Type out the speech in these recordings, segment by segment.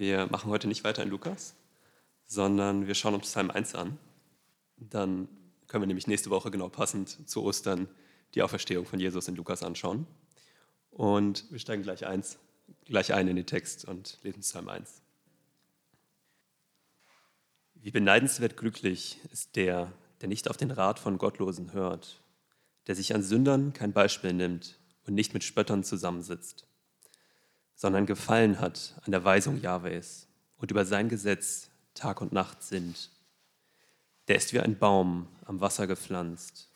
Wir machen heute nicht weiter in Lukas, sondern wir schauen uns Psalm 1 an. Dann können wir nämlich nächste Woche genau passend zu Ostern die Auferstehung von Jesus in Lukas anschauen. Und wir steigen gleich, eins, gleich ein in den Text und lesen Psalm 1. Wie beneidenswert glücklich ist der, der nicht auf den Rat von Gottlosen hört, der sich an Sündern kein Beispiel nimmt und nicht mit Spöttern zusammensitzt, sondern gefallen hat an der Weisung Jahwes und über sein Gesetz Tag und Nacht sinnt. Der ist wie ein Baum am Wasser gepflanzt,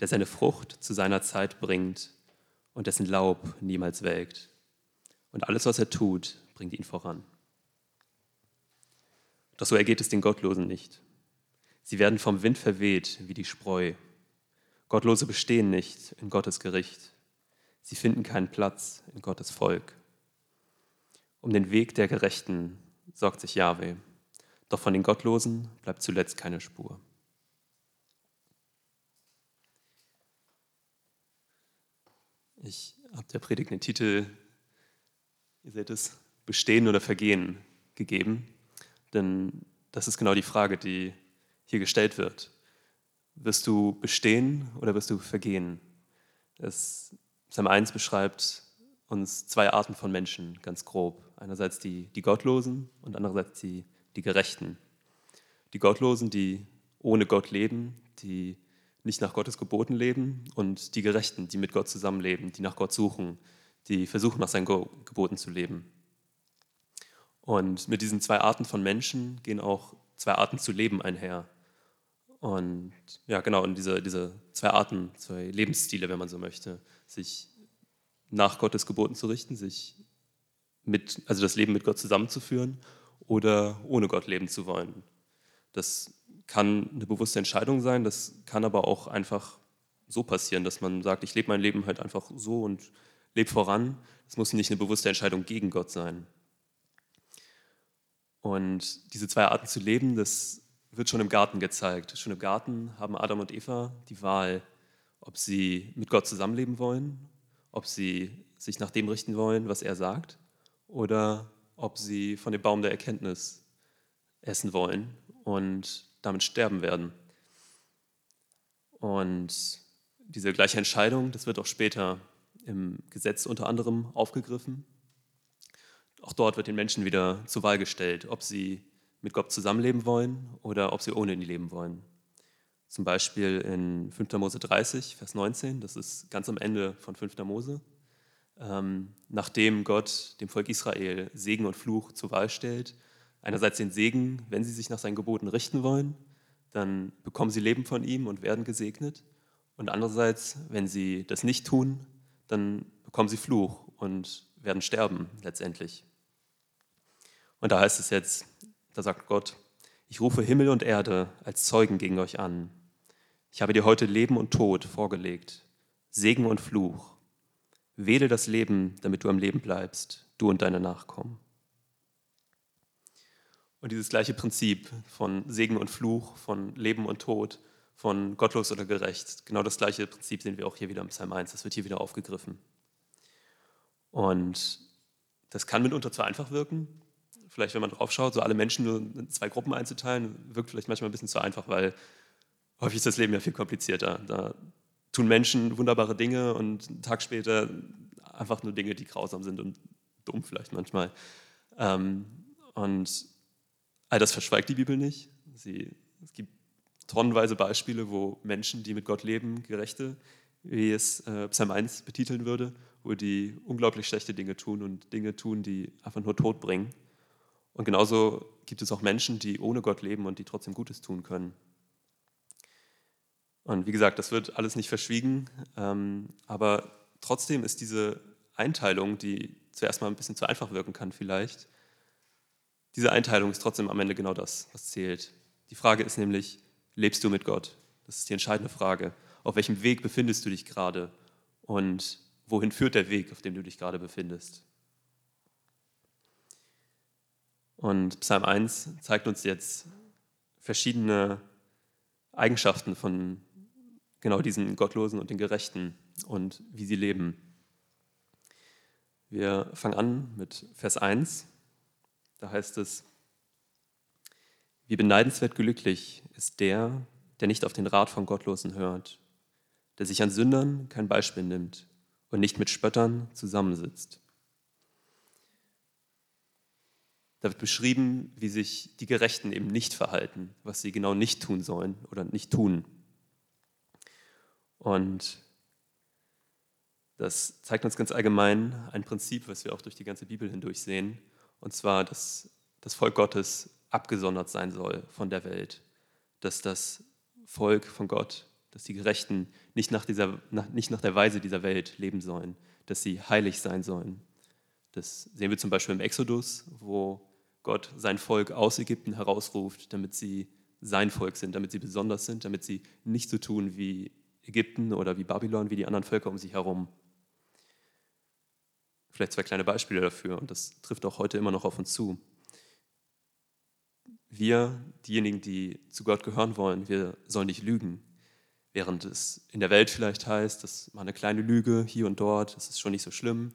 der seine Frucht zu seiner Zeit bringt und dessen Laub niemals welkt. Und alles, was er tut, bringt ihn voran. Doch so ergeht es den Gottlosen nicht. Sie werden vom Wind verweht wie die Spreu. Gottlose bestehen nicht in Gottes Gericht. Sie finden keinen Platz in Gottes Volk. Um den Weg der Gerechten sorgt sich Jahwe, doch von den Gottlosen bleibt zuletzt keine Spur. Ich habe der Predigt den Titel, ihr seht es, Bestehen oder Vergehen gegeben, denn das ist genau die Frage, die hier gestellt wird. Wirst du bestehen oder wirst du vergehen? Es, Psalm 1 beschreibt uns zwei Arten von Menschen, ganz grob. Einerseits die, die Gottlosen und andererseits die, die Gerechten. Die Gottlosen, die ohne Gott leben, die nicht nach Gottes Geboten leben und die Gerechten, die mit Gott zusammenleben, die nach Gott suchen, die versuchen, nach seinen Geboten zu leben. Und mit diesen zwei Arten von Menschen gehen auch zwei Arten zu leben einher. Und ja, genau, und diese, diese zwei Arten, zwei Lebensstile, wenn man so möchte, sich nach Gottes Geboten zu richten, sich mit, also das Leben mit Gott zusammenzuführen oder ohne Gott leben zu wollen. Das kann eine bewusste Entscheidung sein, das kann aber auch einfach so passieren, dass man sagt, ich lebe mein Leben halt einfach so und lebe voran. Es muss nicht eine bewusste Entscheidung gegen Gott sein. Und diese zwei Arten zu leben, das wird schon im Garten gezeigt. Schon im Garten haben Adam und Eva die Wahl, ob sie mit Gott zusammenleben wollen, ob sie sich nach dem richten wollen, was er sagt, oder ob sie von dem Baum der Erkenntnis essen wollen und damit sterben werden. Und diese gleiche Entscheidung, das wird auch später im Gesetz unter anderem aufgegriffen. Auch dort wird den Menschen wieder zur Wahl gestellt, ob sie mit Gott zusammenleben wollen oder ob sie ohne ihn leben wollen. Zum Beispiel in 5. Mose 30, Vers 19, das ist ganz am Ende von 5. Mose, ähm, nachdem Gott dem Volk Israel Segen und Fluch zur Wahl stellt. Einerseits den Segen, wenn sie sich nach seinen Geboten richten wollen, dann bekommen sie Leben von ihm und werden gesegnet. Und andererseits, wenn sie das nicht tun, dann bekommen sie Fluch und werden sterben letztendlich. Und da heißt es jetzt, da sagt Gott, ich rufe Himmel und Erde als Zeugen gegen euch an. Ich habe dir heute Leben und Tod vorgelegt, Segen und Fluch. Wähle das Leben, damit du am Leben bleibst, du und deine Nachkommen. Und dieses gleiche Prinzip von Segen und Fluch, von Leben und Tod, von gottlos oder gerecht, genau das gleiche Prinzip sehen wir auch hier wieder im Psalm 1. Das wird hier wieder aufgegriffen. Und das kann mitunter zu einfach wirken, vielleicht, wenn man drauf schaut, so alle Menschen nur in zwei Gruppen einzuteilen, wirkt vielleicht manchmal ein bisschen zu einfach, weil häufig ist das Leben ja viel komplizierter. Da tun Menschen wunderbare Dinge und einen Tag später einfach nur Dinge, die grausam sind und dumm vielleicht manchmal. Ähm, und all das verschweigt die Bibel nicht. Sie, es gibt tonnenweise Beispiele, wo Menschen, die mit Gott leben, Gerechte, wie es äh, Psalm 1 betiteln würde, wo die unglaublich schlechte Dinge tun und Dinge tun, die einfach nur Tod bringen. Und genauso gibt es auch Menschen, die ohne Gott leben und die trotzdem Gutes tun können. Und wie gesagt, das wird alles nicht verschwiegen, ähm, aber trotzdem ist diese Einteilung, die zuerst mal ein bisschen zu einfach wirken kann vielleicht, diese Einteilung ist trotzdem am Ende genau das, was zählt. Die Frage ist nämlich, lebst du mit Gott? Das ist die entscheidende Frage. Auf welchem Weg befindest du dich gerade und wohin führt der Weg, auf dem du dich gerade befindest? Und Psalm 1 zeigt uns jetzt verschiedene Eigenschaften von genau diesen Gottlosen und den Gerechten und wie sie leben. Wir fangen an mit Vers 1. Da heißt es, wie beneidenswert glücklich ist der, der nicht auf den Rat von Gottlosen hört, der sich an Sündern kein Beispiel nimmt und nicht mit Spöttern zusammensitzt. Da wird beschrieben, wie sich die Gerechten eben nicht verhalten, was sie genau nicht tun sollen oder nicht tun. Und das zeigt uns ganz allgemein ein Prinzip, was wir auch durch die ganze Bibel hindurch sehen, und zwar, dass das Volk Gottes abgesondert sein soll von der Welt, dass das Volk von Gott, dass die Gerechten nicht nach, dieser, nach, nicht nach der Weise dieser Welt leben sollen, dass sie heilig sein sollen. Das sehen wir zum Beispiel im Exodus, wo Gott sein Volk aus Ägypten herausruft, damit sie sein Volk sind, damit sie besonders sind, damit sie nicht so tun wie Ägypten oder wie Babylon, wie die anderen Völker um sich herum. Vielleicht zwei kleine Beispiele dafür und das trifft auch heute immer noch auf uns zu. Wir, diejenigen, die zu Gott gehören wollen, wir sollen nicht lügen. Während es in der Welt vielleicht heißt, dass mal eine kleine Lüge hier und dort, das ist schon nicht so schlimm.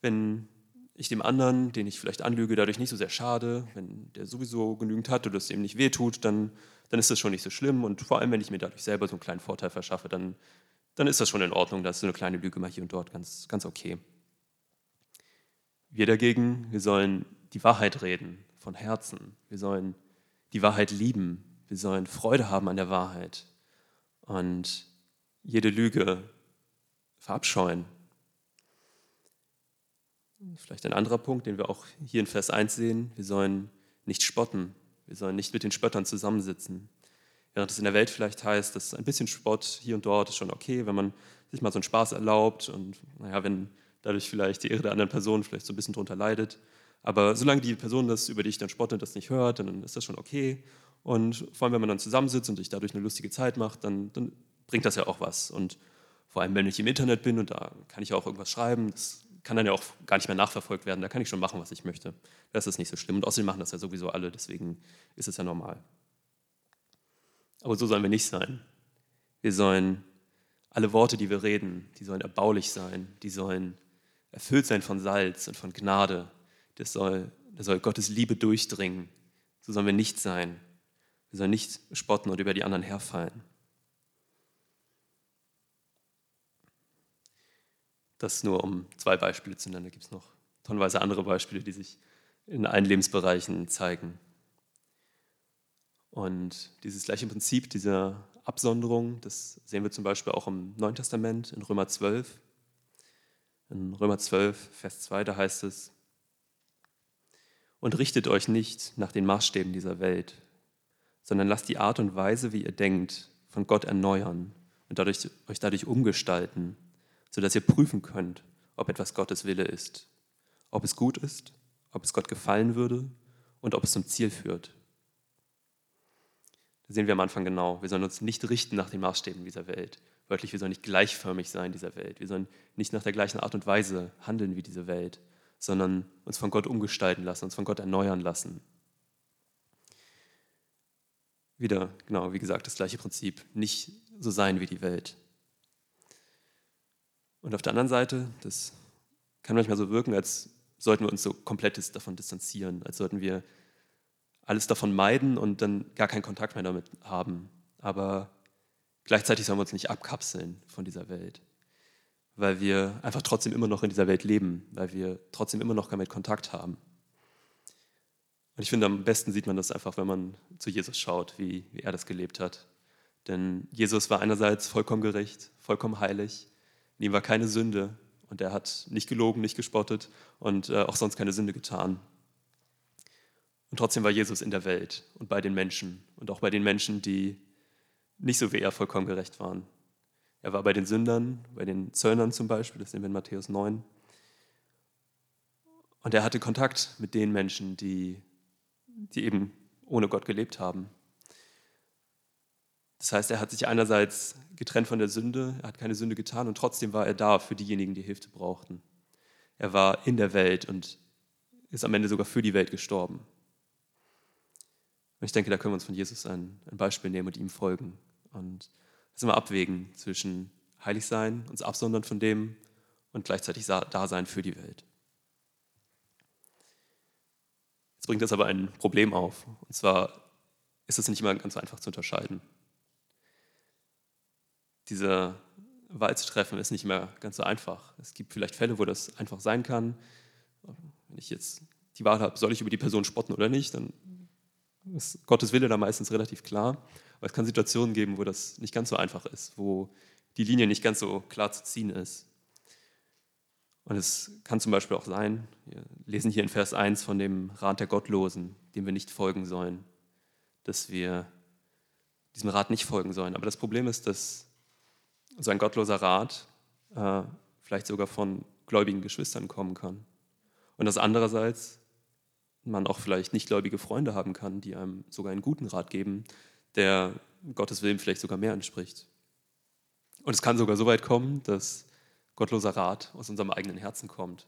Wenn ich dem anderen, den ich vielleicht anlüge, dadurch nicht so sehr schade. Wenn der sowieso genügend hat oder es ihm nicht wehtut, dann, dann ist das schon nicht so schlimm. Und vor allem, wenn ich mir dadurch selber so einen kleinen Vorteil verschaffe, dann, dann ist das schon in Ordnung. Da ist so eine kleine Lüge mal hier und dort ganz, ganz okay. Wir dagegen, wir sollen die Wahrheit reden von Herzen. Wir sollen die Wahrheit lieben. Wir sollen Freude haben an der Wahrheit. Und jede Lüge verabscheuen, Vielleicht ein anderer Punkt, den wir auch hier in Vers 1 sehen. Wir sollen nicht spotten. Wir sollen nicht mit den Spöttern zusammensitzen. Während es in der Welt vielleicht heißt, dass ein bisschen Spott hier und dort ist schon okay, wenn man sich mal so einen Spaß erlaubt und naja, wenn dadurch vielleicht die Ehre der anderen Person vielleicht so ein bisschen drunter leidet. Aber solange die Person das, über die ich dann spotte, das nicht hört, dann ist das schon okay. Und vor allem, wenn man dann zusammensitzt und sich dadurch eine lustige Zeit macht, dann, dann bringt das ja auch was. Und vor allem, wenn ich im Internet bin und da kann ich auch irgendwas schreiben, das kann dann ja auch gar nicht mehr nachverfolgt werden. Da kann ich schon machen, was ich möchte. Das ist nicht so schlimm. Und außerdem machen das ja sowieso alle, deswegen ist es ja normal. Aber so sollen wir nicht sein. Wir sollen alle Worte, die wir reden, die sollen erbaulich sein, die sollen erfüllt sein von Salz und von Gnade. Das soll, das soll Gottes Liebe durchdringen. So sollen wir nicht sein. Wir sollen nicht spotten und über die anderen herfallen. Das nur um zwei Beispiele zu nennen. Da gibt es noch tonnenweise andere Beispiele, die sich in allen Lebensbereichen zeigen. Und dieses gleiche Prinzip dieser Absonderung, das sehen wir zum Beispiel auch im Neuen Testament, in Römer 12. In Römer 12, Vers 2, da heißt es, und richtet euch nicht nach den Maßstäben dieser Welt, sondern lasst die Art und Weise, wie ihr denkt, von Gott erneuern und dadurch, euch dadurch umgestalten sodass ihr prüfen könnt, ob etwas Gottes Wille ist, ob es gut ist, ob es Gott gefallen würde und ob es zum Ziel führt. Da sehen wir am Anfang genau, wir sollen uns nicht richten nach den Maßstäben dieser Welt. Wörtlich, wir sollen nicht gleichförmig sein dieser Welt. Wir sollen nicht nach der gleichen Art und Weise handeln wie diese Welt, sondern uns von Gott umgestalten lassen, uns von Gott erneuern lassen. Wieder, genau, wie gesagt, das gleiche Prinzip. Nicht so sein wie die Welt. Und auf der anderen Seite, das kann manchmal so wirken, als sollten wir uns so komplett davon distanzieren, als sollten wir alles davon meiden und dann gar keinen Kontakt mehr damit haben. Aber gleichzeitig sollen wir uns nicht abkapseln von dieser Welt, weil wir einfach trotzdem immer noch in dieser Welt leben, weil wir trotzdem immer noch damit Kontakt haben. Und ich finde, am besten sieht man das einfach, wenn man zu Jesus schaut, wie, wie er das gelebt hat. Denn Jesus war einerseits vollkommen gerecht, vollkommen heilig, in ihm war keine Sünde und er hat nicht gelogen, nicht gespottet und äh, auch sonst keine Sünde getan. Und trotzdem war Jesus in der Welt und bei den Menschen und auch bei den Menschen, die nicht so wie er vollkommen gerecht waren. Er war bei den Sündern, bei den Zöllnern zum Beispiel, das sehen wir in Matthäus 9. Und er hatte Kontakt mit den Menschen, die, die eben ohne Gott gelebt haben. Das heißt, er hat sich einerseits getrennt von der Sünde, er hat keine Sünde getan und trotzdem war er da für diejenigen, die Hilfe brauchten. Er war in der Welt und ist am Ende sogar für die Welt gestorben. Und ich denke, da können wir uns von Jesus ein, ein Beispiel nehmen und ihm folgen. Und das immer abwägen zwischen heilig sein, uns absondern von dem und gleichzeitig da sein für die Welt. Jetzt bringt das aber ein Problem auf. Und zwar ist es nicht immer ganz so einfach zu unterscheiden. Diese Wahl zu treffen ist nicht immer ganz so einfach. Es gibt vielleicht Fälle, wo das einfach sein kann. Wenn ich jetzt die Wahl habe, soll ich über die Person spotten oder nicht, dann ist Gottes Wille da meistens relativ klar. Aber es kann Situationen geben, wo das nicht ganz so einfach ist, wo die Linie nicht ganz so klar zu ziehen ist. Und es kann zum Beispiel auch sein, wir lesen hier in Vers 1 von dem Rat der Gottlosen, dem wir nicht folgen sollen, dass wir diesem Rat nicht folgen sollen. Aber das Problem ist, dass so ein gottloser Rat äh, vielleicht sogar von gläubigen Geschwistern kommen kann. Und dass andererseits man auch vielleicht nichtgläubige Freunde haben kann, die einem sogar einen guten Rat geben, der Gottes Willen vielleicht sogar mehr entspricht. Und es kann sogar so weit kommen, dass gottloser Rat aus unserem eigenen Herzen kommt.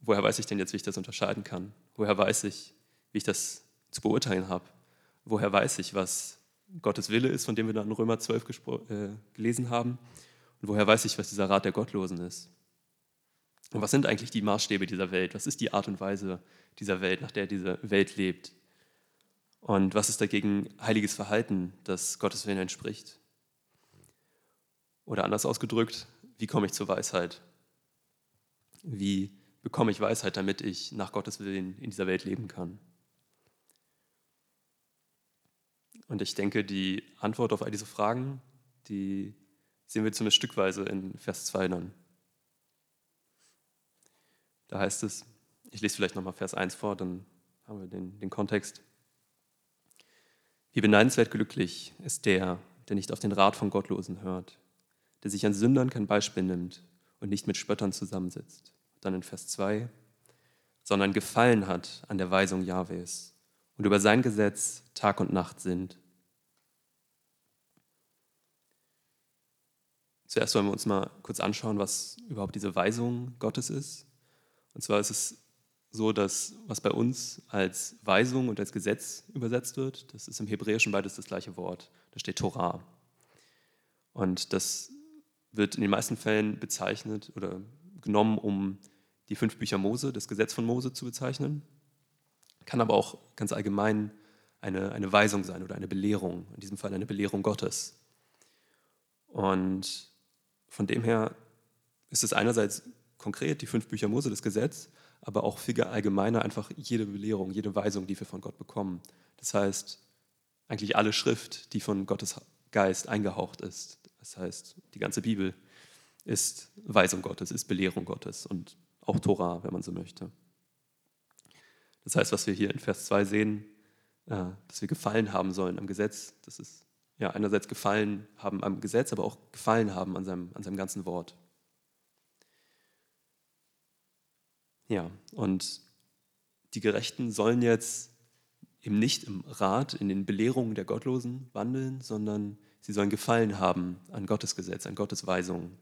Woher weiß ich denn jetzt, wie ich das unterscheiden kann? Woher weiß ich, wie ich das zu beurteilen habe? Woher weiß ich, was Gottes Wille ist, von dem wir dann in Römer 12 äh, gelesen haben? Und woher weiß ich, was dieser Rat der Gottlosen ist? Und was sind eigentlich die Maßstäbe dieser Welt? Was ist die Art und Weise dieser Welt, nach der diese Welt lebt? Und was ist dagegen heiliges Verhalten, das Gottes Willen entspricht? Oder anders ausgedrückt, wie komme ich zur Weisheit? Wie bekomme ich Weisheit, damit ich nach Gottes Willen in dieser Welt leben kann? Und ich denke, die Antwort auf all diese Fragen, die sehen wir zumindest stückweise in Vers 2 dann. Da heißt es, ich lese vielleicht nochmal Vers 1 vor, dann haben wir den, den Kontext. Wie beneidenswert glücklich ist der, der nicht auf den Rat von Gottlosen hört, der sich an Sündern kein Beispiel nimmt und nicht mit Spöttern zusammensitzt. Dann in Vers 2, sondern gefallen hat an der Weisung Jahwes und über sein Gesetz Tag und Nacht sind. Zuerst wollen wir uns mal kurz anschauen, was überhaupt diese Weisung Gottes ist. Und zwar ist es so, dass was bei uns als Weisung und als Gesetz übersetzt wird, das ist im Hebräischen beides das gleiche Wort. Da steht Torah. Und das wird in den meisten Fällen bezeichnet oder genommen, um die fünf Bücher Mose, das Gesetz von Mose zu bezeichnen. Kann aber auch ganz allgemein eine, eine Weisung sein oder eine Belehrung, in diesem Fall eine Belehrung Gottes. Und von dem her ist es einerseits konkret die fünf Bücher Mose, das Gesetz, aber auch viel allgemeiner einfach jede Belehrung, jede Weisung, die wir von Gott bekommen. Das heißt, eigentlich alle Schrift, die von Gottes Geist eingehaucht ist. Das heißt, die ganze Bibel ist Weisung Gottes, ist Belehrung Gottes und auch Torah, wenn man so möchte. Das heißt, was wir hier in Vers 2 sehen, äh, dass wir gefallen haben sollen am Gesetz, das ist ja einerseits gefallen haben am Gesetz, aber auch gefallen haben an seinem, an seinem ganzen Wort. Ja, und die Gerechten sollen jetzt eben nicht im Rat, in den Belehrungen der Gottlosen wandeln, sondern sie sollen Gefallen haben an Gottes Gesetz, an Gottes Weisungen.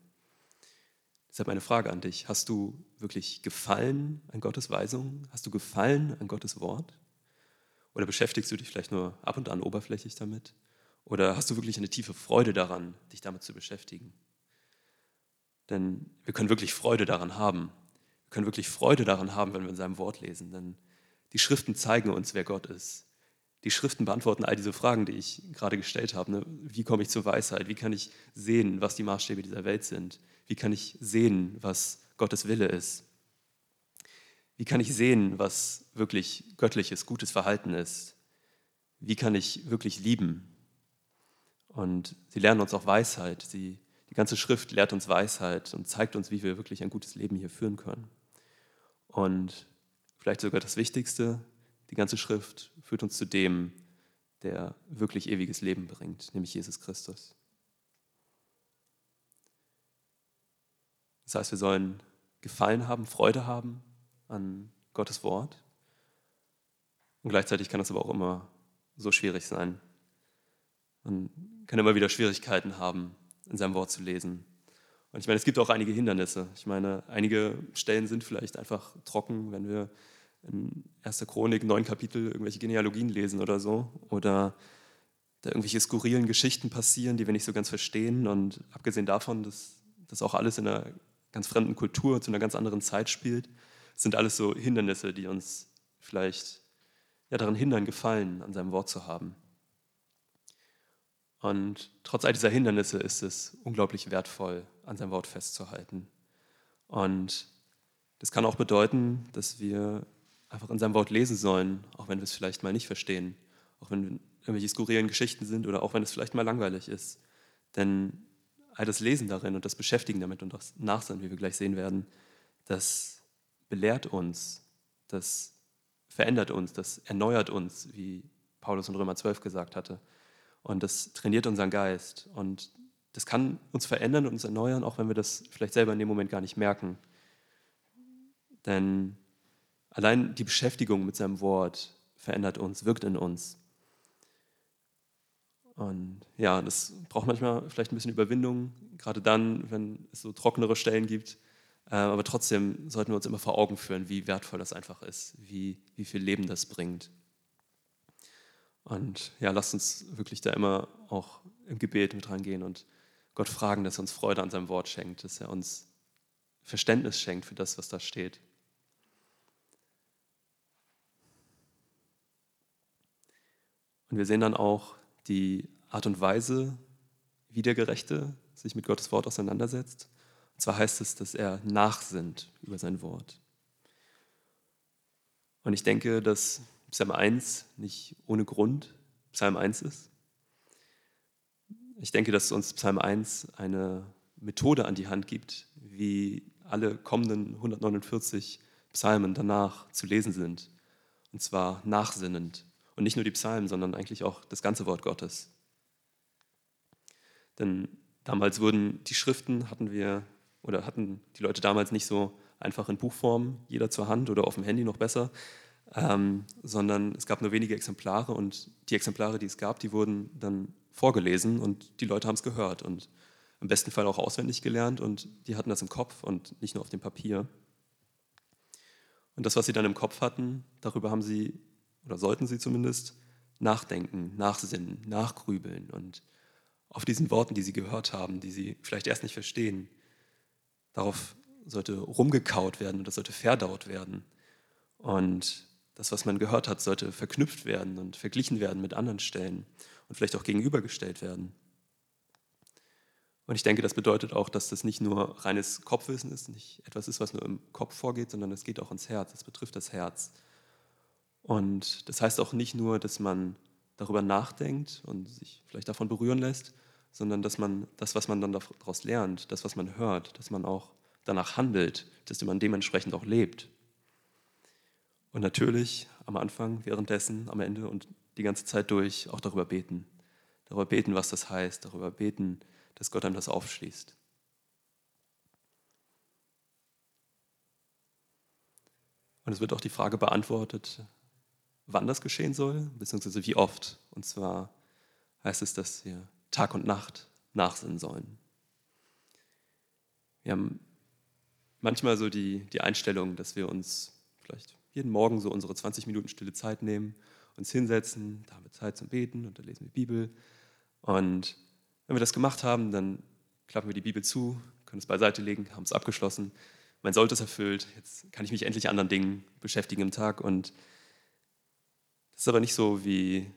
Deshalb meine Frage an dich. Hast du wirklich Gefallen an Gottes Weisungen? Hast du Gefallen an Gottes Wort? Oder beschäftigst du dich vielleicht nur ab und an oberflächlich damit? Oder hast du wirklich eine tiefe Freude daran, dich damit zu beschäftigen? Denn wir können wirklich Freude daran haben, wir können wirklich Freude daran haben, wenn wir in seinem Wort lesen, denn die Schriften zeigen uns, wer Gott ist. Die Schriften beantworten all diese Fragen, die ich gerade gestellt habe. Ne? Wie komme ich zur Weisheit? Wie kann ich sehen, was die Maßstäbe dieser Welt sind? Wie kann ich sehen, was Gottes Wille ist? Wie kann ich sehen, was wirklich göttliches, gutes Verhalten ist? Wie kann ich wirklich lieben? Und sie lernen uns auch Weisheit. Sie, die ganze Schrift lehrt uns Weisheit und zeigt uns, wie wir wirklich ein gutes Leben hier führen können. Und vielleicht sogar das Wichtigste, die ganze Schrift führt uns zu dem, der wirklich ewiges Leben bringt, nämlich Jesus Christus. Das heißt, wir sollen Gefallen haben, Freude haben an Gottes Wort. Und gleichzeitig kann das aber auch immer so schwierig sein. Man kann immer wieder Schwierigkeiten haben, in seinem Wort zu lesen. Und ich meine, es gibt auch einige Hindernisse. Ich meine, einige Stellen sind vielleicht einfach trocken, wenn wir in 1. Chronik, neun Kapitel, irgendwelche Genealogien lesen oder so. Oder da irgendwelche skurrilen Geschichten passieren, die wir nicht so ganz verstehen. Und abgesehen davon, dass das auch alles in einer ganz fremden Kultur, zu einer ganz anderen Zeit spielt, sind alles so Hindernisse, die uns vielleicht ja, daran hindern, Gefallen an seinem Wort zu haben. Und trotz all dieser Hindernisse ist es unglaublich wertvoll, an seinem Wort festzuhalten. Und das kann auch bedeuten, dass wir einfach in seinem Wort lesen sollen, auch wenn wir es vielleicht mal nicht verstehen, auch wenn irgendwelche skurrilen Geschichten sind oder auch wenn es vielleicht mal langweilig ist. Denn all das Lesen darin und das Beschäftigen damit und das Nachsinnen, wie wir gleich sehen werden, das belehrt uns, das verändert uns, das erneuert uns, wie Paulus in Römer 12 gesagt hatte. Und das trainiert unseren Geist. Und das kann uns verändern und uns erneuern, auch wenn wir das vielleicht selber in dem Moment gar nicht merken. Denn allein die Beschäftigung mit seinem Wort verändert uns, wirkt in uns. Und ja, das braucht manchmal vielleicht ein bisschen Überwindung, gerade dann, wenn es so trockenere Stellen gibt. Äh, aber trotzdem sollten wir uns immer vor Augen führen, wie wertvoll das einfach ist, wie, wie viel Leben das bringt. Und ja, lasst uns wirklich da immer auch im Gebet mit reingehen und Gott fragen, dass er uns Freude an seinem Wort schenkt, dass er uns Verständnis schenkt für das, was da steht. Und wir sehen dann auch die Art und Weise, wie der Gerechte sich mit Gottes Wort auseinandersetzt. Und zwar heißt es, dass er nachsinnt über sein Wort. Und ich denke, dass Psalm 1 nicht ohne Grund Psalm 1 ist. Ich denke, dass uns Psalm 1 eine Methode an die Hand gibt, wie alle kommenden 149 Psalmen danach zu lesen sind. Und zwar nachsinnend. Und nicht nur die Psalmen, sondern eigentlich auch das ganze Wort Gottes. Denn damals wurden die Schriften, hatten wir, oder hatten die Leute damals nicht so einfach in Buchform, jeder zur Hand oder auf dem Handy noch besser, ähm, sondern es gab nur wenige Exemplare und die Exemplare, die es gab, die wurden dann vorgelesen und die Leute haben es gehört und im besten Fall auch auswendig gelernt und die hatten das im Kopf und nicht nur auf dem Papier. Und das, was sie dann im Kopf hatten, darüber haben sie, oder sollten sie zumindest, nachdenken, nachsinnen, nachgrübeln und auf diesen Worten, die sie gehört haben, die sie vielleicht erst nicht verstehen, darauf sollte rumgekaut werden und das sollte verdaut werden. Und das, was man gehört hat, sollte verknüpft werden und verglichen werden mit anderen Stellen und vielleicht auch gegenübergestellt werden. Und ich denke, das bedeutet auch, dass das nicht nur reines Kopfwissen ist, nicht etwas ist, was nur im Kopf vorgeht, sondern es geht auch ins Herz, es betrifft das Herz. Und das heißt auch nicht nur, dass man darüber nachdenkt und sich vielleicht davon berühren lässt, sondern dass man das, was man dann daraus lernt, das, was man hört, dass man auch danach handelt, dass man dementsprechend auch lebt. Und natürlich am Anfang, währenddessen, am Ende und die ganze Zeit durch auch darüber beten. Darüber beten, was das heißt, darüber beten, dass Gott einem das aufschließt. Und es wird auch die Frage beantwortet, wann das geschehen soll, beziehungsweise wie oft. Und zwar heißt es, dass wir Tag und Nacht nachsinnen sollen. Wir haben manchmal so die, die Einstellung, dass wir uns vielleicht jeden Morgen so unsere 20 Minuten stille Zeit nehmen, uns hinsetzen, da haben wir Zeit zum Beten und da lesen wir Bibel. Und wenn wir das gemacht haben, dann klappen wir die Bibel zu, können es beiseite legen, haben es abgeschlossen. Mein Soll ist erfüllt, jetzt kann ich mich endlich anderen Dingen beschäftigen im Tag. Und das ist aber nicht so, wie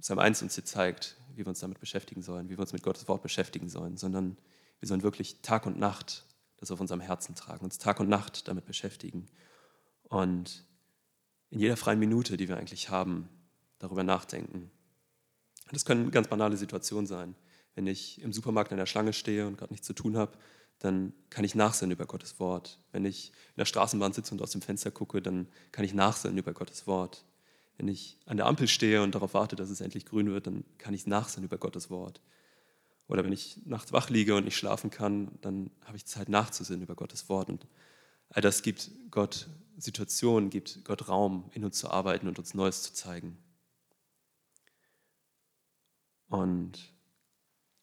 Psalm 1 uns hier zeigt, wie wir uns damit beschäftigen sollen, wie wir uns mit Gottes Wort beschäftigen sollen, sondern wir sollen wirklich Tag und Nacht das auf unserem Herzen tragen, uns Tag und Nacht damit beschäftigen und in jeder freien Minute, die wir eigentlich haben, darüber nachdenken. Das können ganz banale Situationen sein. Wenn ich im Supermarkt in der Schlange stehe und gerade nichts zu tun habe, dann kann ich nachsinnen über Gottes Wort. Wenn ich in der Straßenbahn sitze und aus dem Fenster gucke, dann kann ich nachsinnen über Gottes Wort. Wenn ich an der Ampel stehe und darauf warte, dass es endlich grün wird, dann kann ich nachsinnen über Gottes Wort. Oder wenn ich nachts wach liege und nicht schlafen kann, dann habe ich Zeit nachzusinnen über Gottes Wort. Und all das gibt Gott Situationen, gibt Gott Raum, in uns zu arbeiten und uns Neues zu zeigen. Und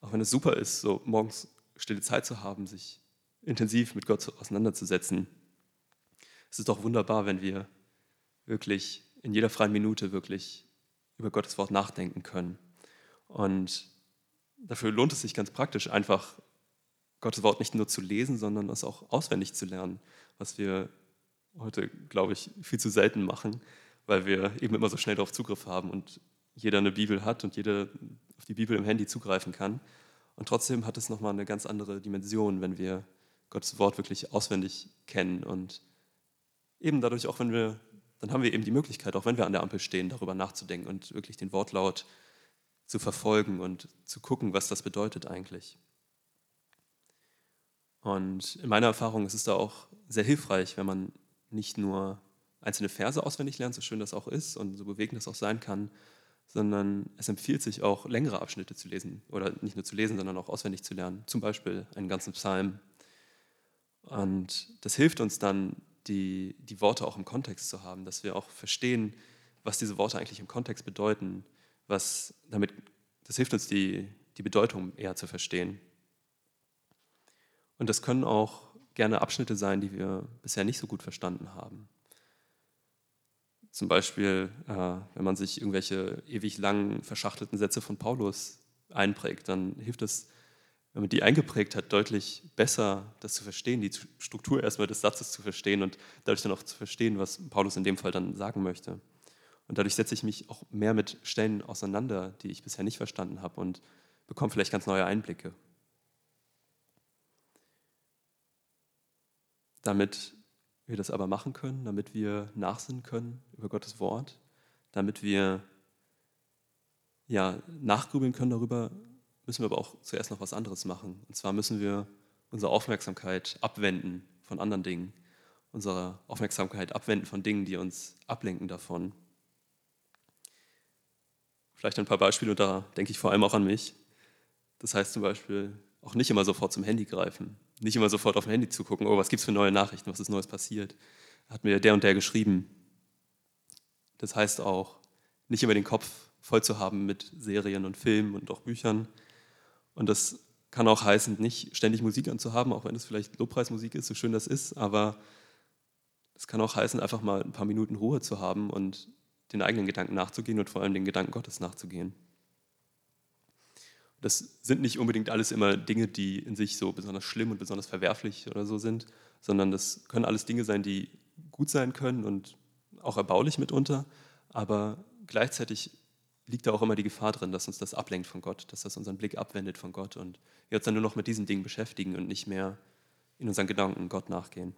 auch wenn es super ist, so morgens stille Zeit zu haben, sich intensiv mit Gott auseinanderzusetzen, es ist doch wunderbar, wenn wir wirklich in jeder freien Minute wirklich über Gottes Wort nachdenken können. Und dafür lohnt es sich ganz praktisch, einfach Gottes Wort nicht nur zu lesen, sondern es auch auswendig zu lernen, was wir heute, glaube ich, viel zu selten machen, weil wir eben immer so schnell darauf Zugriff haben und jeder eine Bibel hat und jeder auf die Bibel im Handy zugreifen kann. Und trotzdem hat es nochmal eine ganz andere Dimension, wenn wir Gottes Wort wirklich auswendig kennen und eben dadurch auch, wenn wir, dann haben wir eben die Möglichkeit, auch wenn wir an der Ampel stehen, darüber nachzudenken und wirklich den Wortlaut zu verfolgen und zu gucken, was das bedeutet eigentlich. Und in meiner Erfahrung ist es da auch sehr hilfreich, wenn man nicht nur einzelne Verse auswendig lernt, so schön das auch ist und so bewegend das auch sein kann, sondern es empfiehlt sich auch längere Abschnitte zu lesen oder nicht nur zu lesen, sondern auch auswendig zu lernen, zum Beispiel einen ganzen Psalm. Und das hilft uns dann, die, die Worte auch im Kontext zu haben, dass wir auch verstehen, was diese Worte eigentlich im Kontext bedeuten, was damit, das hilft uns, die, die Bedeutung eher zu verstehen. Und das können auch gerne Abschnitte sein, die wir bisher nicht so gut verstanden haben. Zum Beispiel, äh, wenn man sich irgendwelche ewig langen, verschachtelten Sätze von Paulus einprägt, dann hilft es, wenn man die eingeprägt hat, deutlich besser, das zu verstehen, die Struktur erstmal des Satzes zu verstehen und dadurch dann auch zu verstehen, was Paulus in dem Fall dann sagen möchte. Und dadurch setze ich mich auch mehr mit Stellen auseinander, die ich bisher nicht verstanden habe und bekomme vielleicht ganz neue Einblicke. Damit wir das aber machen können, damit wir nachsinnen können über Gottes Wort, damit wir ja, nachgrübeln können darüber, müssen wir aber auch zuerst noch was anderes machen. Und zwar müssen wir unsere Aufmerksamkeit abwenden von anderen Dingen, unsere Aufmerksamkeit abwenden von Dingen, die uns ablenken davon. Vielleicht ein paar Beispiele, und da denke ich vor allem auch an mich. Das heißt zum Beispiel auch nicht immer sofort zum Handy greifen, nicht immer sofort auf dem Handy zu gucken, oh, was gibt es für neue Nachrichten, was ist Neues passiert, hat mir der und der geschrieben. Das heißt auch, nicht immer den Kopf voll zu haben mit Serien und Filmen und auch Büchern. Und das kann auch heißen, nicht ständig Musik anzuhaben, auch wenn es vielleicht Lobpreismusik ist, so schön das ist, aber es kann auch heißen, einfach mal ein paar Minuten Ruhe zu haben und den eigenen Gedanken nachzugehen und vor allem den Gedanken Gottes nachzugehen. Das sind nicht unbedingt alles immer Dinge, die in sich so besonders schlimm und besonders verwerflich oder so sind, sondern das können alles Dinge sein, die gut sein können und auch erbaulich mitunter, aber gleichzeitig liegt da auch immer die Gefahr drin, dass uns das ablenkt von Gott, dass das unseren Blick abwendet von Gott und wir uns dann nur noch mit diesen Dingen beschäftigen und nicht mehr in unseren Gedanken Gott nachgehen.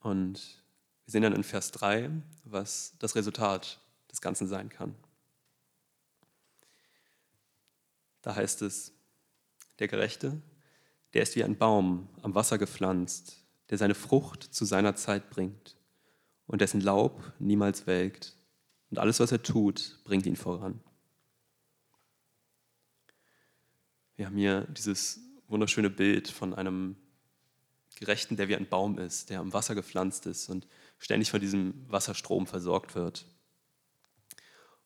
Und wir sehen dann in Vers 3, was das Resultat des Ganzen sein kann. Da heißt es, der Gerechte, der ist wie ein Baum am Wasser gepflanzt, der seine Frucht zu seiner Zeit bringt und dessen Laub niemals welkt und alles, was er tut, bringt ihn voran. Wir haben hier dieses wunderschöne Bild von einem Gerechten, der wie ein Baum ist, der am Wasser gepflanzt ist und ständig von diesem Wasserstrom versorgt wird.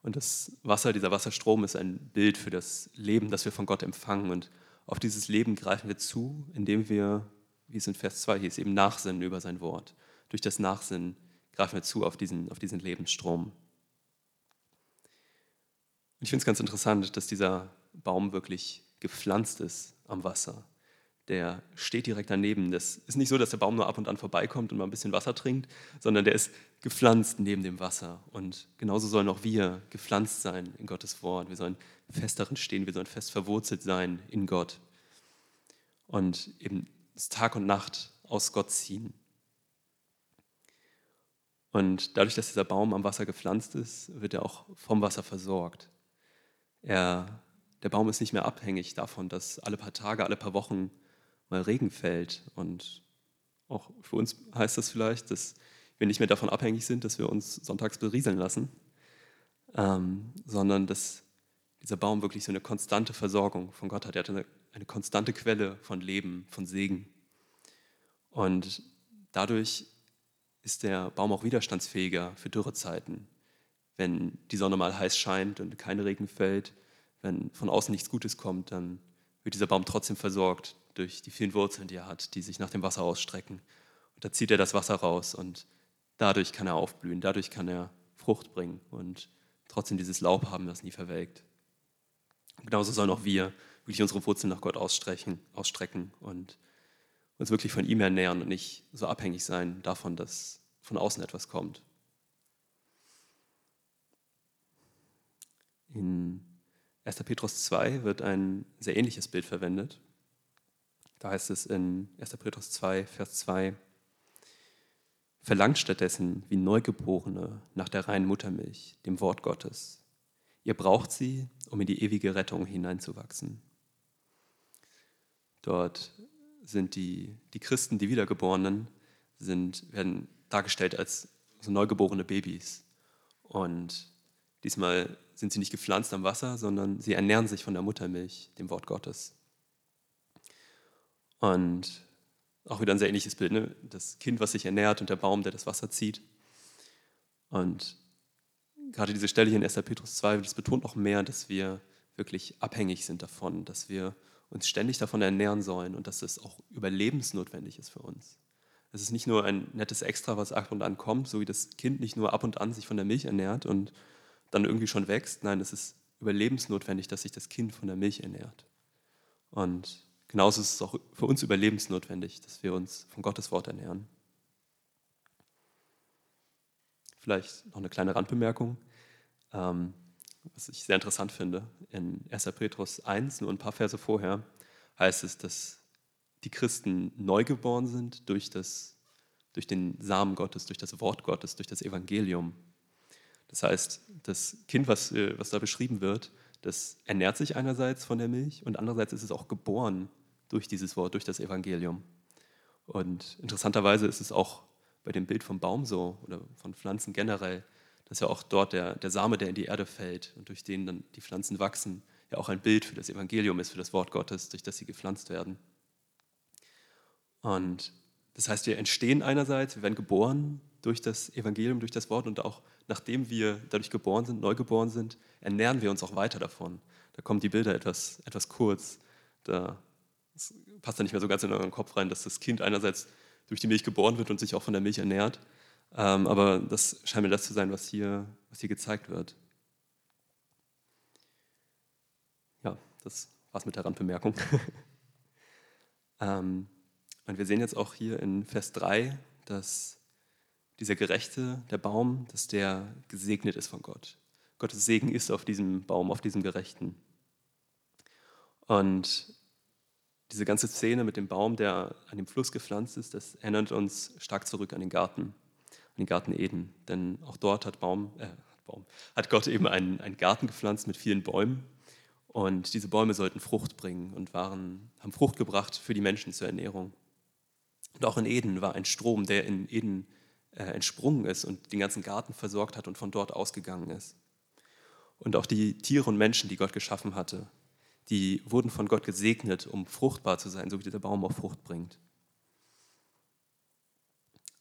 Und das Wasser, dieser Wasserstrom ist ein Bild für das Leben, das wir von Gott empfangen. Und auf dieses Leben greifen wir zu, indem wir, wie es in Vers 2 hieß, eben nachsinnen über sein Wort. Durch das Nachsinnen greifen wir zu auf diesen, auf diesen Lebensstrom. Und ich finde es ganz interessant, dass dieser Baum wirklich gepflanzt ist am Wasser der steht direkt daneben. Das ist nicht so, dass der Baum nur ab und an vorbeikommt und mal ein bisschen Wasser trinkt, sondern der ist gepflanzt neben dem Wasser. Und genauso sollen auch wir gepflanzt sein in Gottes Wort. Wir sollen fest darin stehen, wir sollen fest verwurzelt sein in Gott. Und eben Tag und Nacht aus Gott ziehen. Und dadurch, dass dieser Baum am Wasser gepflanzt ist, wird er auch vom Wasser versorgt. Er, der Baum ist nicht mehr abhängig davon, dass alle paar Tage, alle paar Wochen mal Regen fällt. Und auch für uns heißt das vielleicht, dass wir nicht mehr davon abhängig sind, dass wir uns sonntags berieseln lassen, ähm, sondern dass dieser Baum wirklich so eine konstante Versorgung von Gott hat. Er hat eine, eine konstante Quelle von Leben, von Segen. Und dadurch ist der Baum auch widerstandsfähiger für Dürrezeiten. Wenn die Sonne mal heiß scheint und kein Regen fällt, wenn von außen nichts Gutes kommt, dann wird dieser Baum trotzdem versorgt durch die vielen Wurzeln, die er hat, die sich nach dem Wasser ausstrecken. Und da zieht er das Wasser raus und dadurch kann er aufblühen, dadurch kann er Frucht bringen und trotzdem dieses Laub haben, das nie verwelkt. Genauso sollen auch wir wirklich unsere Wurzeln nach Gott ausstrecken, ausstrecken und uns wirklich von ihm ernähren und nicht so abhängig sein davon, dass von außen etwas kommt. In 1. Petrus 2 wird ein sehr ähnliches Bild verwendet. Da heißt es in 1. Petrus 2, Vers 2, Verlangt stattdessen wie Neugeborene nach der reinen Muttermilch, dem Wort Gottes. Ihr braucht sie, um in die ewige Rettung hineinzuwachsen. Dort sind die, die Christen, die Wiedergeborenen, sind, werden dargestellt als so neugeborene Babys. Und diesmal sind sie nicht gepflanzt am Wasser, sondern sie ernähren sich von der Muttermilch, dem Wort Gottes. Und auch wieder ein sehr ähnliches Bild, ne? das Kind, was sich ernährt und der Baum, der das Wasser zieht. Und gerade diese Stelle hier in 1. Petrus 2, das betont noch mehr, dass wir wirklich abhängig sind davon, dass wir uns ständig davon ernähren sollen und dass es auch überlebensnotwendig ist für uns. Es ist nicht nur ein nettes Extra, was ab und an kommt, so wie das Kind nicht nur ab und an sich von der Milch ernährt und dann irgendwie schon wächst. Nein, es ist überlebensnotwendig, dass sich das Kind von der Milch ernährt. Und genauso ist es auch für uns überlebensnotwendig, dass wir uns von Gottes Wort ernähren. Vielleicht noch eine kleine Randbemerkung, ähm, was ich sehr interessant finde. In 1. Petrus 1, nur ein paar Verse vorher, heißt es, dass die Christen neugeboren sind durch, das, durch den Samen Gottes, durch das Wort Gottes, durch das Evangelium. Das heißt, das Kind, was, äh, was da beschrieben wird, das ernährt sich einerseits von der Milch und andererseits ist es auch geboren durch dieses Wort, durch das Evangelium. Und interessanterweise ist es auch bei dem Bild vom Baum so oder von Pflanzen generell, dass ja auch dort der, der Same, der in die Erde fällt und durch den dann die Pflanzen wachsen, ja auch ein Bild für das Evangelium ist, für das Wort Gottes, durch das sie gepflanzt werden. Und das heißt, wir entstehen einerseits, wir werden geboren durch das Evangelium, durch das Wort und auch nachdem wir dadurch geboren sind, neu geboren sind, ernähren wir uns auch weiter davon. Da kommen die Bilder etwas, etwas kurz. Da passt da nicht mehr so ganz in euren Kopf rein, dass das Kind einerseits durch die Milch geboren wird und sich auch von der Milch ernährt. Ähm, aber das scheint mir das zu sein, was hier, was hier gezeigt wird. Ja, das war's mit der Randbemerkung. ähm, und wir sehen jetzt auch hier in Vers 3, dass dieser Gerechte, der Baum, dass der gesegnet ist von Gott. Gottes Segen ist auf diesem Baum, auf diesem Gerechten. Und diese ganze Szene mit dem Baum, der an dem Fluss gepflanzt ist, das erinnert uns stark zurück an den Garten, an den Garten Eden. Denn auch dort hat, Baum, äh, Baum, hat Gott eben einen, einen Garten gepflanzt mit vielen Bäumen. Und diese Bäume sollten Frucht bringen und waren, haben Frucht gebracht für die Menschen zur Ernährung. Und auch in Eden war ein Strom, der in Eden äh, entsprungen ist und den ganzen Garten versorgt hat und von dort ausgegangen ist. Und auch die Tiere und Menschen, die Gott geschaffen hatte, die wurden von Gott gesegnet, um fruchtbar zu sein, so wie dieser Baum auch Frucht bringt.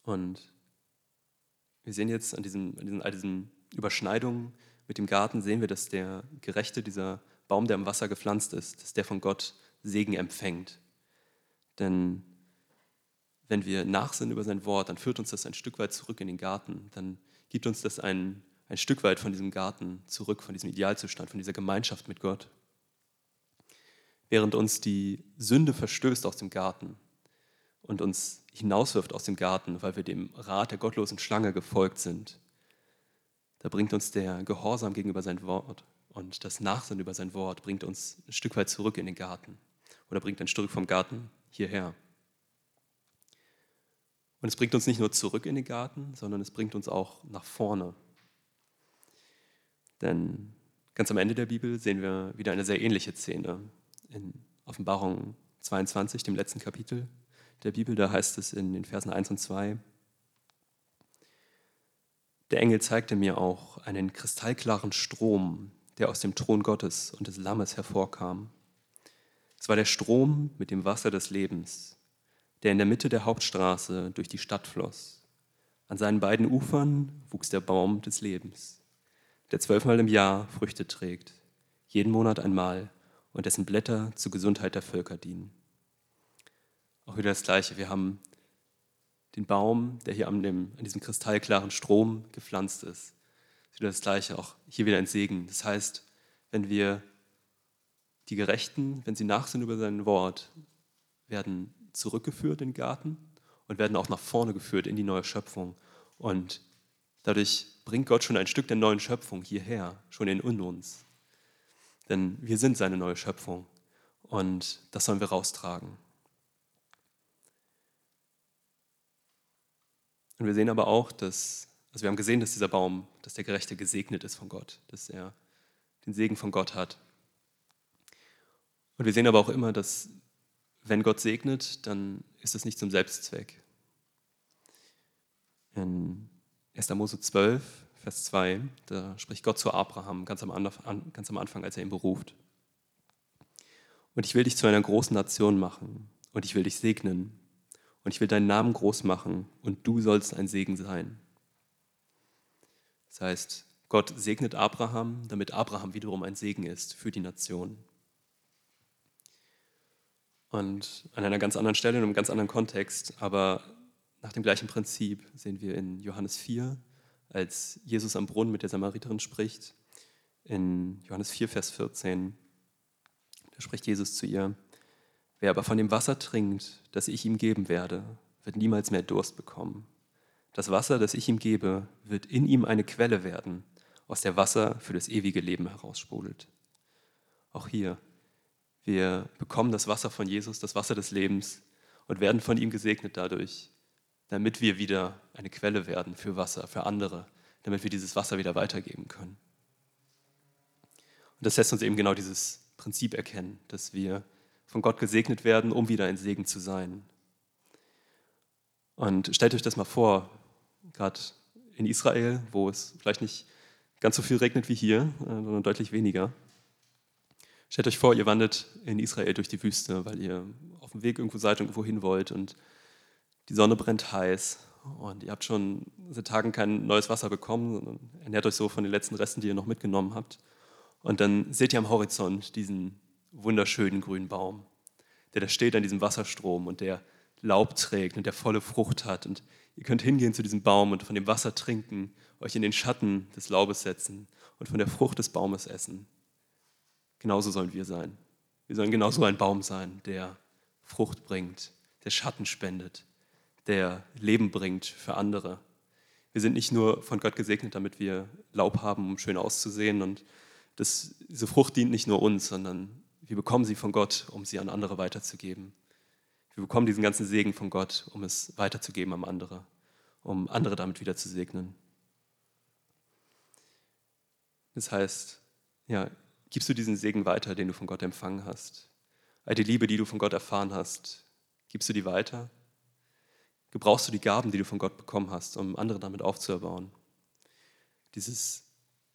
Und wir sehen jetzt an diesen, an diesen, all diesen Überschneidungen mit dem Garten, sehen wir, dass der Gerechte, dieser Baum, der im Wasser gepflanzt ist, dass der von Gott Segen empfängt. Denn wenn wir nachsinnen über sein Wort, dann führt uns das ein Stück weit zurück in den Garten. Dann gibt uns das ein, ein Stück weit von diesem Garten zurück, von diesem Idealzustand, von dieser Gemeinschaft mit Gott während uns die Sünde verstößt aus dem Garten und uns hinauswirft aus dem Garten, weil wir dem Rat der gottlosen Schlange gefolgt sind. Da bringt uns der Gehorsam gegenüber sein Wort und das Nachsinn über sein Wort bringt uns ein Stück weit zurück in den Garten oder bringt ein Stück vom Garten hierher. Und es bringt uns nicht nur zurück in den Garten, sondern es bringt uns auch nach vorne. Denn ganz am Ende der Bibel sehen wir wieder eine sehr ähnliche Szene in Offenbarung 22, dem letzten Kapitel der Bibel, da heißt es in den Versen 1 und 2, der Engel zeigte mir auch einen kristallklaren Strom, der aus dem Thron Gottes und des Lammes hervorkam. Es war der Strom mit dem Wasser des Lebens, der in der Mitte der Hauptstraße durch die Stadt floss. An seinen beiden Ufern wuchs der Baum des Lebens, der zwölfmal im Jahr Früchte trägt, jeden Monat einmal und dessen Blätter zur Gesundheit der Völker dienen. Auch wieder das Gleiche. Wir haben den Baum, der hier an, dem, an diesem kristallklaren Strom gepflanzt ist. Das wieder das Gleiche. Auch hier wieder ein Segen. Das heißt, wenn wir die Gerechten, wenn sie nachsinnen über sein Wort, werden zurückgeführt in den Garten und werden auch nach vorne geführt in die neue Schöpfung. Und dadurch bringt Gott schon ein Stück der neuen Schöpfung hierher, schon in uns. Denn wir sind seine neue Schöpfung und das sollen wir raustragen. Und wir sehen aber auch, dass, also wir haben gesehen, dass dieser Baum, dass der Gerechte gesegnet ist von Gott, dass er den Segen von Gott hat. Und wir sehen aber auch immer, dass wenn Gott segnet, dann ist es nicht zum Selbstzweck. In 1. Mose 12, Vers 2, da spricht Gott zu Abraham ganz am, Anfang, als er ihn beruft. Und ich will dich zu einer großen Nation machen und ich will dich segnen und ich will deinen Namen groß machen und du sollst ein Segen sein. Das heißt, Gott segnet Abraham, damit Abraham wiederum ein Segen ist für die Nation. Und an einer ganz anderen Stelle, in einem ganz anderen Kontext, aber nach dem gleichen Prinzip sehen wir in Johannes 4, als Jesus am Brunnen mit der Samariterin spricht, in Johannes 4, Vers 14, da spricht Jesus zu ihr, wer aber von dem Wasser trinkt, das ich ihm geben werde, wird niemals mehr Durst bekommen. Das Wasser, das ich ihm gebe, wird in ihm eine Quelle werden, aus der Wasser für das ewige Leben heraussprudelt. Auch hier, wir bekommen das Wasser von Jesus, das Wasser des Lebens und werden von ihm gesegnet dadurch, damit wir wieder eine Quelle werden für Wasser, für andere, damit wir dieses Wasser wieder weitergeben können. Und das lässt uns eben genau dieses Prinzip erkennen, dass wir von Gott gesegnet werden, um wieder ein Segen zu sein. Und stellt euch das mal vor, gerade in Israel, wo es vielleicht nicht ganz so viel regnet wie hier, äh, sondern deutlich weniger. Stellt euch vor, ihr wandert in Israel durch die Wüste, weil ihr auf dem Weg irgendwo seid und irgendwo hin wollt und die Sonne brennt heiß und ihr habt schon seit Tagen kein neues Wasser bekommen, sondern ernährt euch so von den letzten Resten, die ihr noch mitgenommen habt. Und dann seht ihr am Horizont diesen wunderschönen grünen Baum, der da steht an diesem Wasserstrom und der Laub trägt und der volle Frucht hat. Und ihr könnt hingehen zu diesem Baum und von dem Wasser trinken, euch in den Schatten des Laubes setzen und von der Frucht des Baumes essen. Genauso sollen wir sein. Wir sollen genauso ein Baum sein, der Frucht bringt, der Schatten spendet, der Leben bringt für andere. Wir sind nicht nur von Gott gesegnet, damit wir Laub haben, um schön auszusehen. Und das, diese Frucht dient nicht nur uns, sondern wir bekommen sie von Gott, um sie an andere weiterzugeben. Wir bekommen diesen ganzen Segen von Gott, um es weiterzugeben an andere, um andere damit wieder zu segnen. Das heißt, ja, Gibst du diesen Segen weiter, den du von Gott empfangen hast? All die Liebe, die du von Gott erfahren hast, gibst du die weiter? Gebrauchst du die Gaben, die du von Gott bekommen hast, um andere damit aufzuerbauen? Dieses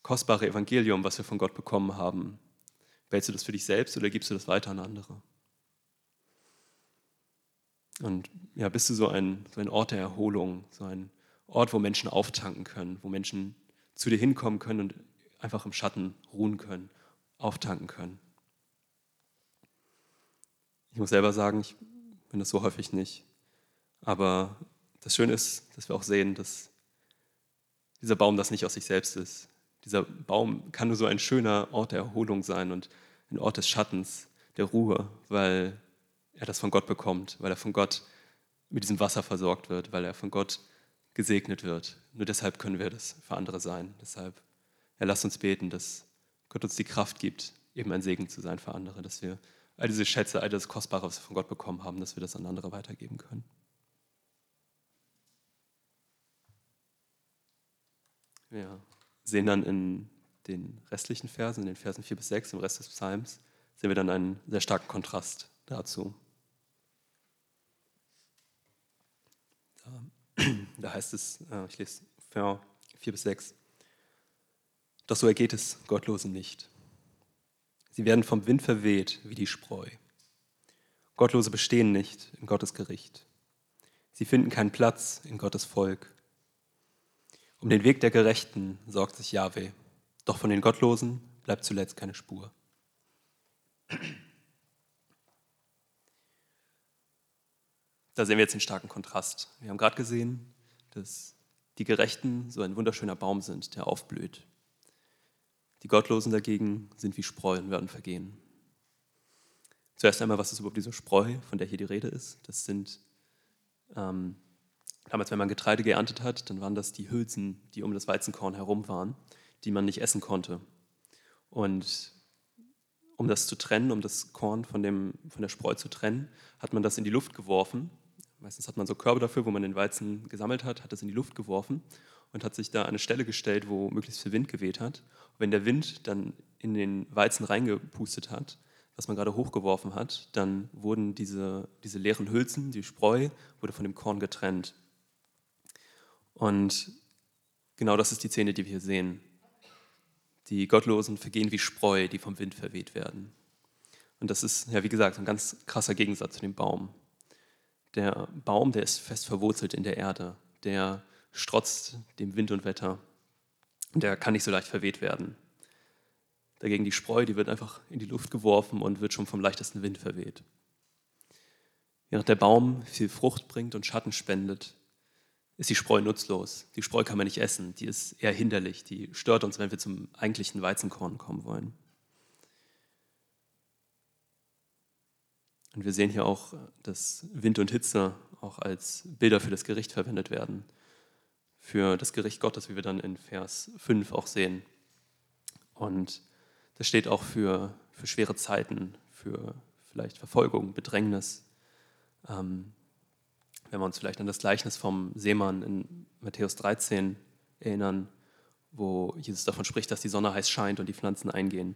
kostbare Evangelium, was wir von Gott bekommen haben, behältst du das für dich selbst oder gibst du das weiter an andere? Und ja, bist du so ein, so ein Ort der Erholung, so ein Ort, wo Menschen auftanken können, wo Menschen zu dir hinkommen können und einfach im Schatten ruhen können auftanken können. Ich muss selber sagen, ich bin das so häufig nicht. Aber das Schöne ist, dass wir auch sehen, dass dieser Baum das nicht aus sich selbst ist. Dieser Baum kann nur so ein schöner Ort der Erholung sein und ein Ort des Schattens, der Ruhe, weil er das von Gott bekommt, weil er von Gott mit diesem Wasser versorgt wird, weil er von Gott gesegnet wird. Nur deshalb können wir das für andere sein. Deshalb, ja, lasst uns beten, dass Gott uns die Kraft gibt, eben ein Segen zu sein für andere, dass wir all diese Schätze, all das Kostbare, was wir von Gott bekommen haben, dass wir das an andere weitergeben können. Wir sehen dann in den restlichen Versen, in den Versen 4 bis 6, im Rest des Psalms, sehen wir dann einen sehr starken Kontrast dazu. Da, heißt es, äh, ich lese 4 bis 6, doch so ergeht es Gottlosen nicht. Sie werden vom Wind verweht wie die Spreu. Gottlose bestehen nicht in Gottes Gericht. Sie finden keinen Platz in Gottes Volk. Um den Weg der Gerechten sorgt sich Jahwe, doch von den Gottlosen bleibt zuletzt keine Spur. Da sehen wir jetzt den starken Kontrast. Wir haben gerade gesehen, dass die Gerechten so ein wunderschöner Baum sind, der aufblüht. Die Gottlosen dagegen sind wie Spreu und werden vergehen. Zuerst einmal, was ist überhaupt diese Spreu, von der hier die Rede ist? Das sind, ähm, damals, wenn man Getreide geerntet hat, dann waren das die Hülsen, die um das Weizenkorn herum waren, die man nicht essen konnte. Und um das zu trennen, um das Korn von, dem, von der Spreu zu trennen, hat man das in die Luft geworfen. Meistens hat man so Körbe dafür, wo man den Weizen gesammelt hat, hat das in die Luft geworfen und hat sich da eine Stelle gestellt, wo möglichst viel Wind geweht hat. Und wenn der Wind dann in den Weizen reingepustet hat, was man gerade hochgeworfen hat, dann wurden diese, diese leeren Hülsen, die Spreu, wurde von dem Korn getrennt. Und genau das ist die Szene, die wir hier sehen. Die Gottlosen vergehen wie Spreu, die vom Wind verweht werden. Und das ist, ja, wie gesagt, ein ganz krasser Gegensatz zu dem Baum. Der Baum, der ist fest verwurzelt in der Erde, der strotzt dem Wind und Wetter. Der kann nicht so leicht verweht werden. Dagegen die Spreu, die wird einfach in die Luft geworfen und wird schon vom leichtesten Wind verweht. Während der Baum viel Frucht bringt und Schatten spendet, ist die Spreu nutzlos. Die Spreu kann man nicht essen, die ist eher hinderlich, die stört uns, wenn wir zum eigentlichen Weizenkorn kommen wollen. Und wir sehen hier auch, dass Wind und Hitze auch als Bilder für das Gericht verwendet werden. Für das Gericht Gottes, wie wir dann in Vers 5 auch sehen. Und das steht auch für, für schwere Zeiten, für vielleicht Verfolgung, Bedrängnis. Ähm, wenn wir uns vielleicht an das Gleichnis vom Seemann in Matthäus 13 erinnern, wo Jesus davon spricht, dass die Sonne heiß scheint und die Pflanzen eingehen.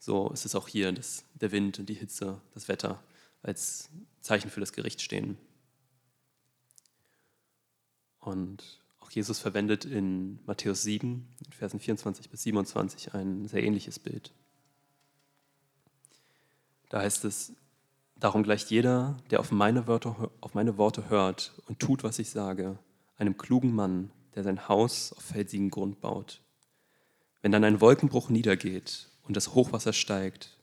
So ist es auch hier, dass der Wind und die Hitze, das Wetter als Zeichen für das Gericht stehen. Und auch Jesus verwendet in Matthäus 7, in Versen 24 bis 27, ein sehr ähnliches Bild. Da heißt es, darum gleicht jeder, der auf meine, Wörter, auf meine Worte hört und tut, was ich sage, einem klugen Mann, der sein Haus auf felsigen Grund baut. Wenn dann ein Wolkenbruch niedergeht und das Hochwasser steigt,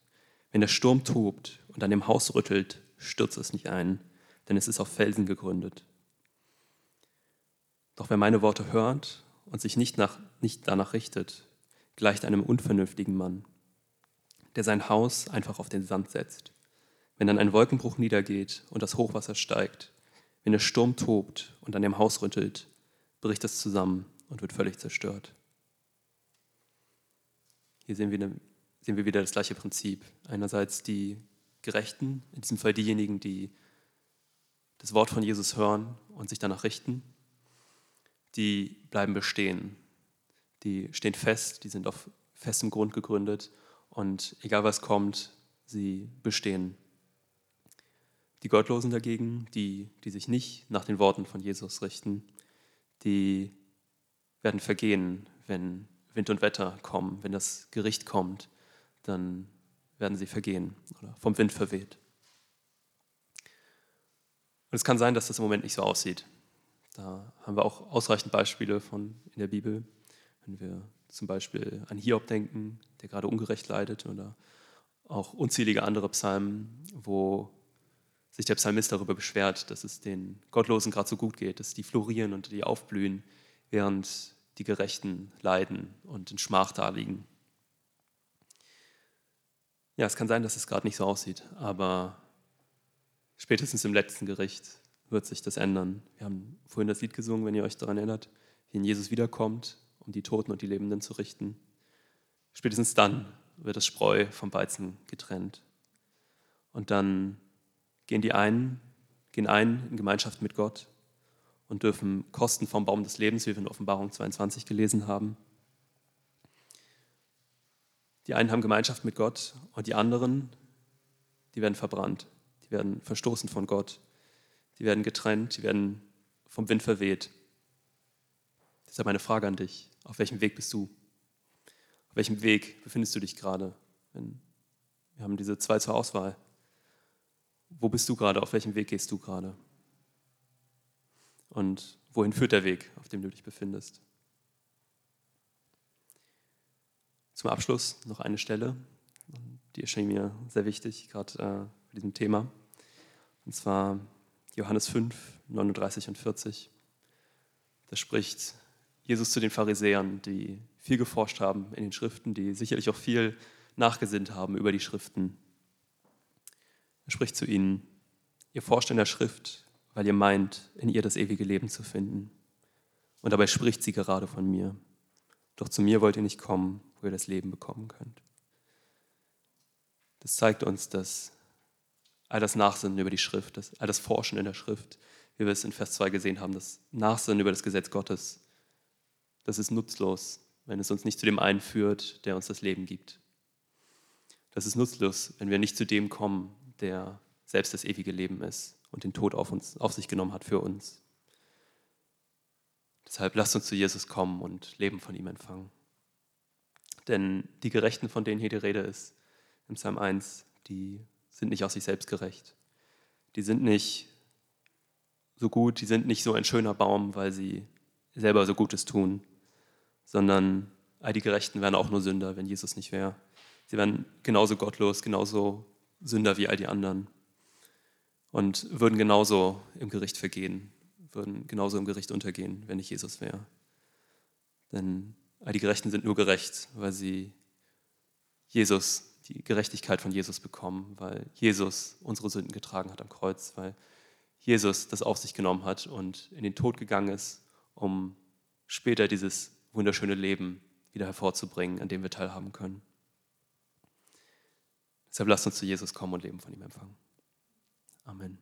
wenn der Sturm tobt und an dem Haus rüttelt, stürzt es nicht ein, denn es ist auf Felsen gegründet. Doch wer meine Worte hört und sich nicht, nach, nicht danach richtet, gleicht einem unvernünftigen Mann, der sein Haus einfach auf den Sand setzt. Wenn dann ein Wolkenbruch niedergeht und das Hochwasser steigt, wenn der Sturm tobt und an dem Haus rüttelt, bricht es zusammen und wird völlig zerstört. Hier sehen wir, sehen wir wieder das gleiche Prinzip. Einerseits die Gerechten, in diesem Fall diejenigen, die das Wort von Jesus hören und sich danach richten die bleiben bestehen. Die stehen fest, die sind auf festem Grund gegründet und egal was kommt, sie bestehen. Die Gottlosen dagegen, die, die sich nicht nach den Worten von Jesus richten, die werden vergehen, wenn Wind und Wetter kommen, wenn das Gericht kommt, dann werden sie vergehen oder vom Wind verweht. Und es kann sein, dass das im Moment nicht so aussieht. Da haben wir auch ausreichend Beispiele von in der Bibel. Wenn wir zum Beispiel an Hiob denken, der gerade ungerecht leidet, oder auch unzählige andere Psalmen, wo sich der Psalmist darüber beschwert, dass es den Gottlosen gerade so gut geht, dass die florieren und die aufblühen, während die Gerechten leiden und in Schmach da liegen. Ja, es kann sein, dass es gerade nicht so aussieht, aber spätestens im letzten Gericht wird sich das ändern. Wir haben vorhin das Lied gesungen, wenn ihr euch daran erinnert, wie Jesus wiederkommt, um die Toten und die Lebenden zu richten. Spätestens dann wird das Spreu vom Weizen getrennt. Und dann gehen die einen, gehen ein in Gemeinschaft mit Gott und dürfen kosten vom Baum des Lebens, wie wir in Offenbarung 22 gelesen haben. Die einen haben Gemeinschaft mit Gott und die anderen, die werden verbrannt, die werden verstoßen von Gott die werden getrennt, die werden vom Wind verweht. Deshalb meine Frage an dich, auf welchem Weg bist du? Auf welchem Weg befindest du dich gerade? Wir haben diese zwei zur Auswahl. Wo bist du gerade? Auf welchem Weg gehst du gerade? Und wohin führt der Weg, auf dem du dich befindest? Zum Abschluss noch eine Stelle, die erschien mir sehr wichtig, gerade äh, bei diesem Thema. Und zwar Johannes 5, 39 und 40. Da spricht Jesus zu den Pharisäern, die viel geforscht haben in den Schriften, die sicherlich auch viel nachgesinnt haben über die Schriften. Er spricht zu ihnen, ihr forscht in der Schrift, weil ihr meint, in ihr das ewige Leben zu finden. Und dabei spricht sie gerade von mir. Doch zu mir wollt ihr nicht kommen, wo ihr das Leben bekommen könnt. Das zeigt uns, dass all das Nachsinnen über die Schrift, das, all das Forschen in der Schrift, wie wir es in Vers 2 gesehen haben, das Nachsinnen über das Gesetz Gottes, das ist nutzlos, wenn es uns nicht zu dem einführt, der uns das Leben gibt. Das ist nutzlos, wenn wir nicht zu dem kommen, der selbst das ewige Leben ist und den Tod auf, uns, auf sich genommen hat für uns. Deshalb lasst uns zu Jesus kommen und Leben von ihm empfangen. Denn die Gerechten, von denen hier die Rede ist, im Psalm 1, die sind nicht aus sich selbst gerecht. Die sind nicht so gut, die sind nicht so ein schöner Baum, weil sie selber so Gutes tun, sondern all die Gerechten wären auch nur Sünder, wenn Jesus nicht wäre. Sie wären genauso gottlos, genauso Sünder wie all die anderen und würden genauso im Gericht vergehen, würden genauso im Gericht untergehen, wenn nicht Jesus wäre. Denn all die Gerechten sind nur gerecht, weil sie Jesus die Gerechtigkeit von Jesus bekommen, weil Jesus unsere Sünden getragen hat am Kreuz, weil Jesus das auf sich genommen hat und in den Tod gegangen ist, um später dieses wunderschöne Leben wieder hervorzubringen, an dem wir teilhaben können. Deshalb lasst uns zu Jesus kommen und Leben von ihm empfangen. Amen.